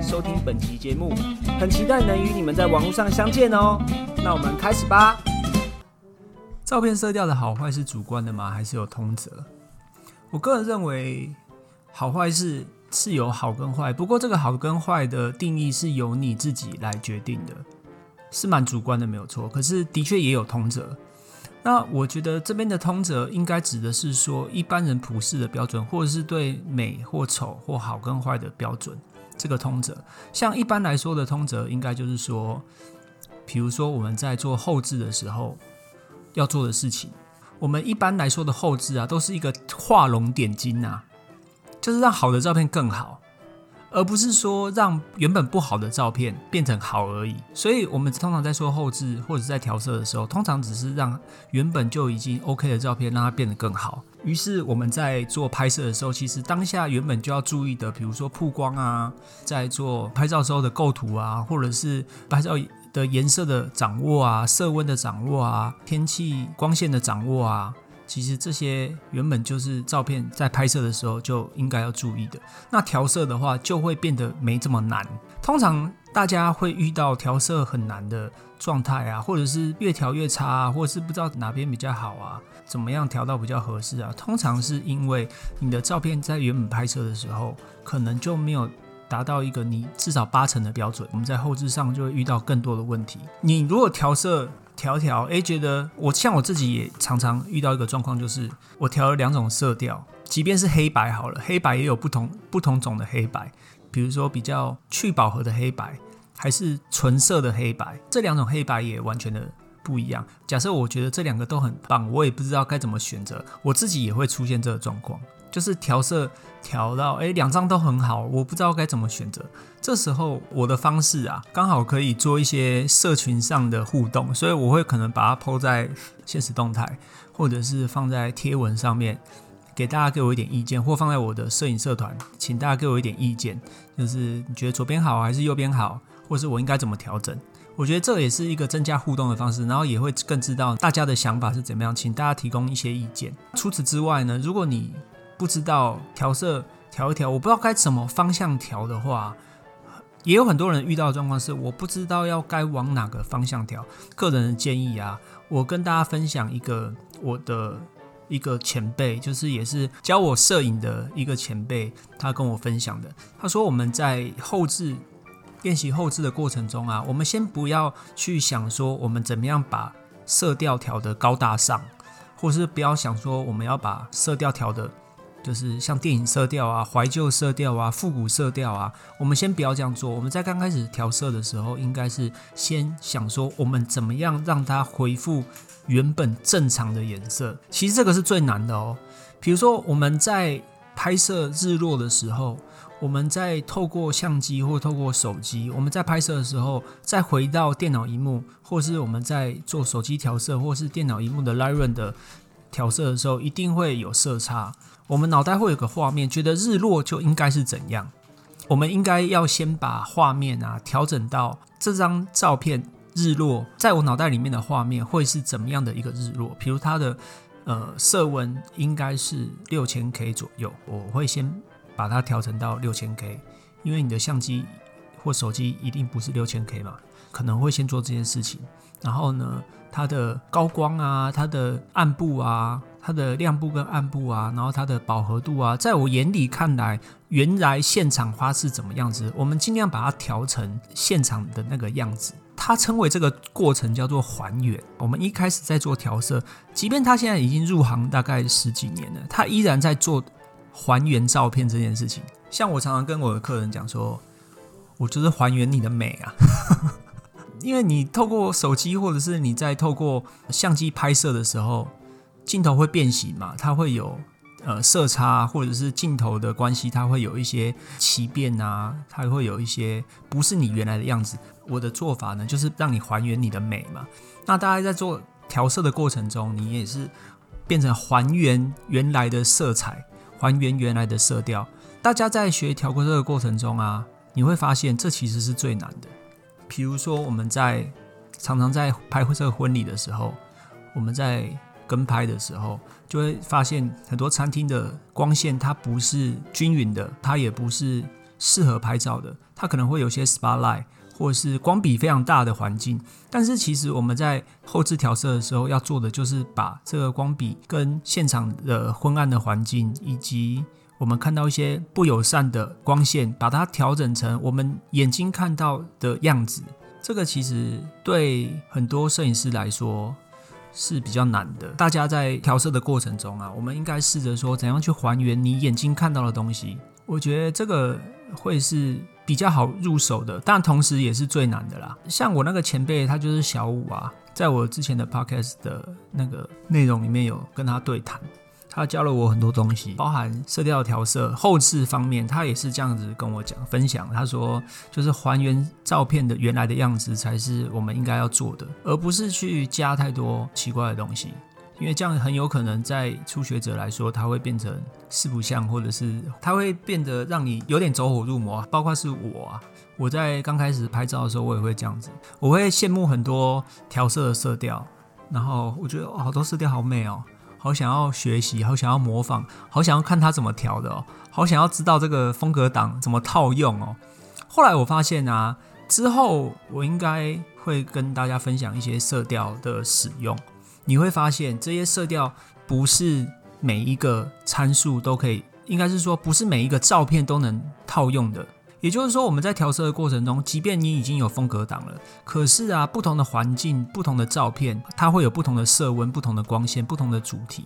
收听本期节目，很期待能与你们在网络上相见哦。那我们开始吧。照片色调的好坏是主观的吗？还是有通则？我个人认为，好坏是是有好跟坏，不过这个好跟坏的定义是由你自己来决定的，是蛮主观的，没有错。可是的确也有通则。那我觉得这边的通则应该指的是说一般人普世的标准，或者是对美或丑或好跟坏的标准。这个通则，像一般来说的通则，应该就是说，比如说我们在做后置的时候要做的事情，我们一般来说的后置啊，都是一个画龙点睛啊，就是让好的照片更好。而不是说让原本不好的照片变成好而已，所以我们通常在说后置或者在调色的时候，通常只是让原本就已经 OK 的照片让它变得更好。于是我们在做拍摄的时候，其实当下原本就要注意的，比如说曝光啊，在做拍照时候的构图啊，或者是拍照的颜色的掌握啊、色温的掌握啊、天气光线的掌握啊。其实这些原本就是照片在拍摄的时候就应该要注意的。那调色的话，就会变得没这么难。通常大家会遇到调色很难的状态啊，或者是越调越差啊，或者是不知道哪边比较好啊，怎么样调到比较合适啊？通常是因为你的照片在原本拍摄的时候，可能就没有达到一个你至少八成的标准。我们在后置上就会遇到更多的问题。你如果调色，调调，诶，觉得我像我自己也常常遇到一个状况，就是我调了两种色调，即便是黑白好了，黑白也有不同不同种的黑白，比如说比较去饱和的黑白，还是纯色的黑白，这两种黑白也完全的不一样。假设我觉得这两个都很棒，我也不知道该怎么选择，我自己也会出现这个状况。就是调色调到哎，两张都很好，我不知道该怎么选择。这时候我的方式啊，刚好可以做一些社群上的互动，所以我会可能把它抛在现实动态，或者是放在贴文上面，给大家给我一点意见，或放在我的摄影社团，请大家给我一点意见，就是你觉得左边好还是右边好，或是我应该怎么调整？我觉得这也是一个增加互动的方式，然后也会更知道大家的想法是怎么样，请大家提供一些意见。除此之外呢，如果你不知道调色调一调，我不知道该怎么方向调的话，也有很多人遇到的状况是，我不知道要该往哪个方向调。个人的建议啊，我跟大家分享一个我的一个前辈，就是也是教我摄影的一个前辈，他跟我分享的。他说我们在后置练习后置的过程中啊，我们先不要去想说我们怎么样把色调调得高大上，或是不要想说我们要把色调调的。就是像电影色调啊、怀旧色调啊、复古色调啊，我们先不要这样做。我们在刚开始调色的时候，应该是先想说我们怎么样让它恢复原本正常的颜色。其实这个是最难的哦。比如说我们在拍摄日落的时候，我们在透过相机或透过手机，我们在拍摄的时候，再回到电脑荧幕，或是我们在做手机调色，或是电脑荧幕的 Lightroom 的调色的时候，一定会有色差。我们脑袋会有个画面，觉得日落就应该是怎样？我们应该要先把画面啊调整到这张照片日落，在我脑袋里面的画面会是怎么样的一个日落？比如它的呃色温应该是六千 K 左右，我会先把它调成到六千 K，因为你的相机或手机一定不是六千 K 嘛，可能会先做这件事情。然后呢，它的高光啊，它的暗部啊。它的亮部跟暗部啊，然后它的饱和度啊，在我眼里看来，原来现场花是怎么样子，我们尽量把它调成现场的那个样子。它称为这个过程叫做还原。我们一开始在做调色，即便他现在已经入行大概十几年了，他依然在做还原照片这件事情。像我常常跟我的客人讲说，我就是还原你的美啊，因为你透过手机或者是你在透过相机拍摄的时候。镜头会变形嘛？它会有呃色差或者是镜头的关系，它会有一些奇变啊，它会有一些不是你原来的样子。我的做法呢，就是让你还原你的美嘛。那大家在做调色的过程中，你也是变成还原原来的色彩，还原原来的色调。大家在学调过色的过程中啊，你会发现这其实是最难的。比如说我们在常常在拍摄婚礼的时候，我们在跟拍的时候，就会发现很多餐厅的光线它不是均匀的，它也不是适合拍照的，它可能会有些 spotlight 或者是光比非常大的环境。但是其实我们在后置调色的时候要做的就是把这个光比跟现场的昏暗的环境，以及我们看到一些不友善的光线，把它调整成我们眼睛看到的样子。这个其实对很多摄影师来说是比较难的。大家在调色的过程中啊，我们应该试着说怎样去还原你眼睛看到的东西。我觉得这个会是比较好入手的，但同时也是最难的啦。像我那个前辈，他就是小五啊，在我之前的 podcast 的那个内容里面有跟他对谈。他教了我很多东西，包含色调调色、后置方面，他也是这样子跟我讲分享。他说，就是还原照片的原来的样子才是我们应该要做的，而不是去加太多奇怪的东西，因为这样很有可能在初学者来说，他会变成四不像，或者是他会变得让你有点走火入魔。包括是我啊，我在刚开始拍照的时候，我也会这样子，我会羡慕很多调色的色调，然后我觉得好多色调好美哦。好想要学习，好想要模仿，好想要看他怎么调的哦，好想要知道这个风格档怎么套用哦。后来我发现啊，之后我应该会跟大家分享一些色调的使用。你会发现这些色调不是每一个参数都可以，应该是说不是每一个照片都能套用的。也就是说，我们在调色的过程中，即便你已经有风格档了，可是啊，不同的环境、不同的照片，它会有不同的色温、不同的光线、不同的主题，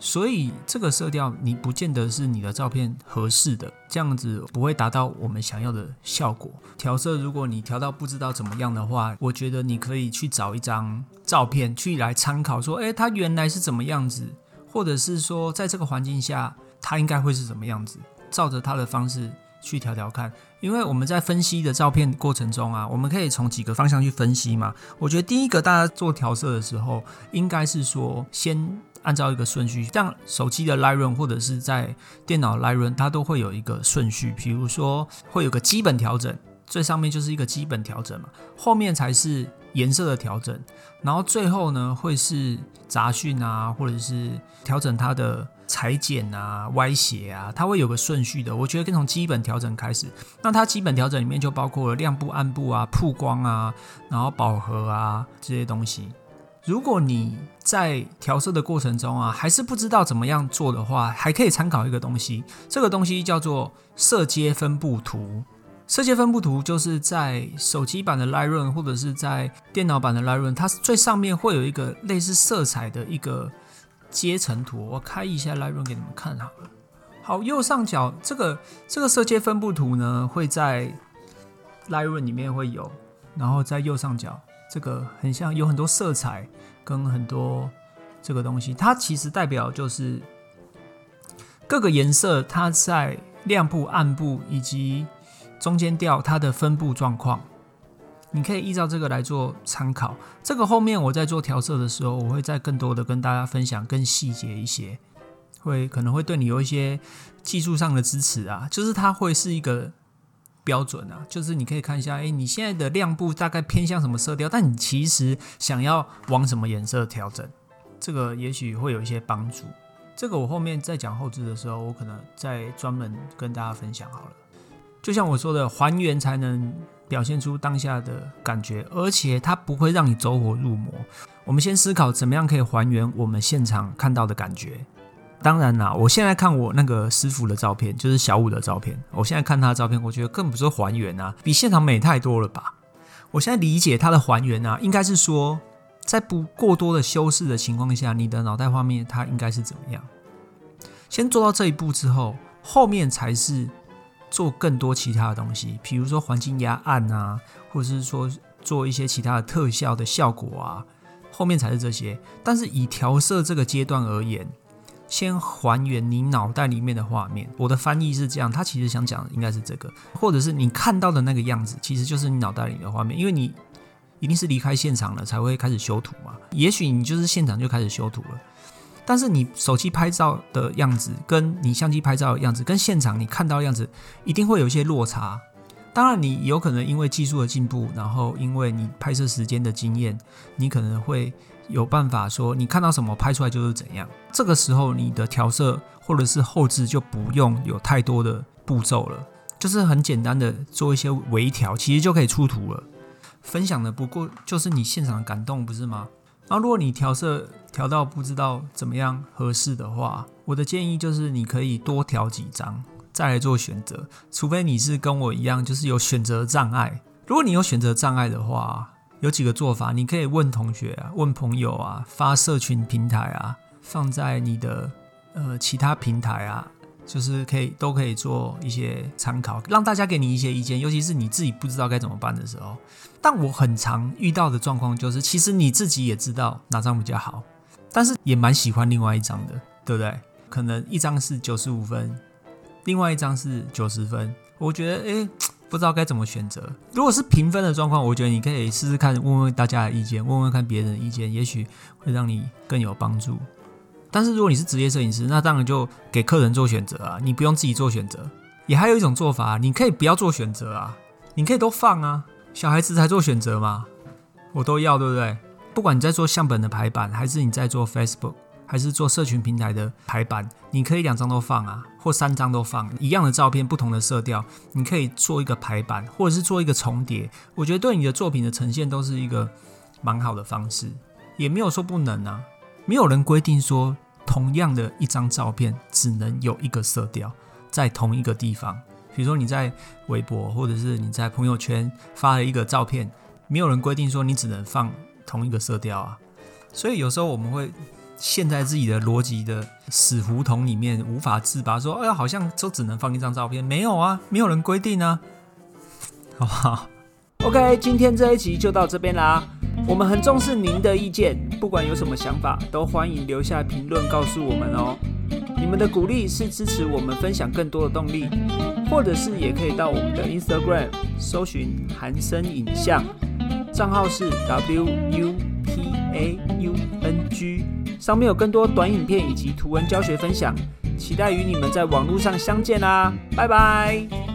所以这个色调你不见得是你的照片合适的，这样子不会达到我们想要的效果。调色，如果你调到不知道怎么样的话，我觉得你可以去找一张照片去来参考，说，诶，它原来是怎么样子，或者是说，在这个环境下，它应该会是怎么样子，照着它的方式。去调调看，因为我们在分析的照片过程中啊，我们可以从几个方向去分析嘛。我觉得第一个，大家做调色的时候，应该是说先按照一个顺序，像手机的 Lightroom 或者是在电脑 Lightroom，它都会有一个顺序。比如说会有个基本调整，最上面就是一个基本调整嘛，后面才是颜色的调整，然后最后呢会是杂讯啊，或者是调整它的。裁剪啊，歪斜啊，它会有个顺序的。我觉得跟从基本调整开始，那它基本调整里面就包括了亮部、暗部啊、曝光啊，然后饱和啊这些东西。如果你在调色的过程中啊，还是不知道怎么样做的话，还可以参考一个东西，这个东西叫做色阶分布图。色阶分布图就是在手机版的 Lightroom 或者是在电脑版的 Lightroom，它最上面会有一个类似色彩的一个。阶层图，我开一下 Lightroom 给你们看好了。好，右上角这个这个色阶分布图呢，会在 Lightroom 里面会有，然后在右上角这个很像有很多色彩跟很多这个东西，它其实代表就是各个颜色它在亮部、暗部以及中间调它的分布状况。你可以依照这个来做参考。这个后面我在做调色的时候，我会再更多的跟大家分享更细节一些，会可能会对你有一些技术上的支持啊。就是它会是一个标准啊，就是你可以看一下，哎，你现在的亮部大概偏向什么色调，但你其实想要往什么颜色调整，这个也许会有一些帮助。这个我后面在讲后置的时候，我可能再专门跟大家分享好了。就像我说的，还原才能。表现出当下的感觉，而且它不会让你走火入魔。我们先思考怎么样可以还原我们现场看到的感觉。当然啦，我现在看我那个师傅的照片，就是小五的照片。我现在看他的照片，我觉得更不是还原啊，比现场美太多了吧。我现在理解他的还原啊，应该是说，在不过多的修饰的情况下，你的脑袋画面它应该是怎么样。先做到这一步之后，后面才是。做更多其他的东西，比如说环境压暗啊，或者是说做一些其他的特效的效果啊，后面才是这些。但是以调色这个阶段而言，先还原你脑袋里面的画面。我的翻译是这样，他其实想讲的应该是这个，或者是你看到的那个样子，其实就是你脑袋里的画面，因为你一定是离开现场了才会开始修图嘛。也许你就是现场就开始修图了，但是你手机拍照的样子，跟你相机拍照的样子，跟现场你看到的样子，一定会有一些落差。当然，你有可能因为技术的进步，然后因为你拍摄时间的经验，你可能会有办法说，你看到什么拍出来就是怎样。这个时候，你的调色或者是后置就不用有太多的步骤了，就是很简单的做一些微调，其实就可以出图了。分享的不过就是你现场的感动，不是吗？那，如果你调色调到不知道怎么样合适的话，我的建议就是你可以多调几张。再来做选择，除非你是跟我一样，就是有选择障碍。如果你有选择障碍的话，有几个做法，你可以问同学啊，问朋友啊，发社群平台啊，放在你的呃其他平台啊，就是可以都可以做一些参考，让大家给你一些意见。尤其是你自己不知道该怎么办的时候，但我很常遇到的状况就是，其实你自己也知道哪张比较好，但是也蛮喜欢另外一张的，对不对？可能一张是九十五分。另外一张是九十分，我觉得诶，不知道该怎么选择。如果是评分的状况，我觉得你可以试试看，问问大家的意见，问问看别人的意见，也许会让你更有帮助。但是如果你是职业摄影师，那当然就给客人做选择啊，你不用自己做选择。也还有一种做法，你可以不要做选择啊，你可以都放啊，小孩子才做选择嘛，我都要，对不对？不管你在做相本的排版，还是你在做 Facebook。还是做社群平台的排版，你可以两张都放啊，或三张都放一样的照片，不同的色调，你可以做一个排版，或者是做一个重叠。我觉得对你的作品的呈现都是一个蛮好的方式，也没有说不能啊。没有人规定说同样的一张照片只能有一个色调在同一个地方。比如说你在微博或者是你在朋友圈发了一个照片，没有人规定说你只能放同一个色调啊。所以有时候我们会。陷在自己的逻辑的死胡同里面无法自拔，说：“哎呀，好像都只能放一张照片，没有啊，没有人规定啊，好不好？”OK，今天这一集就到这边啦。我们很重视您的意见，不管有什么想法，都欢迎留下评论告诉我们哦。你们的鼓励是支持我们分享更多的动力，或者是也可以到我们的 Instagram 搜寻韩生影像，账号是 W U P A U N G。上面有更多短影片以及图文教学分享，期待与你们在网络上相见啦！拜拜。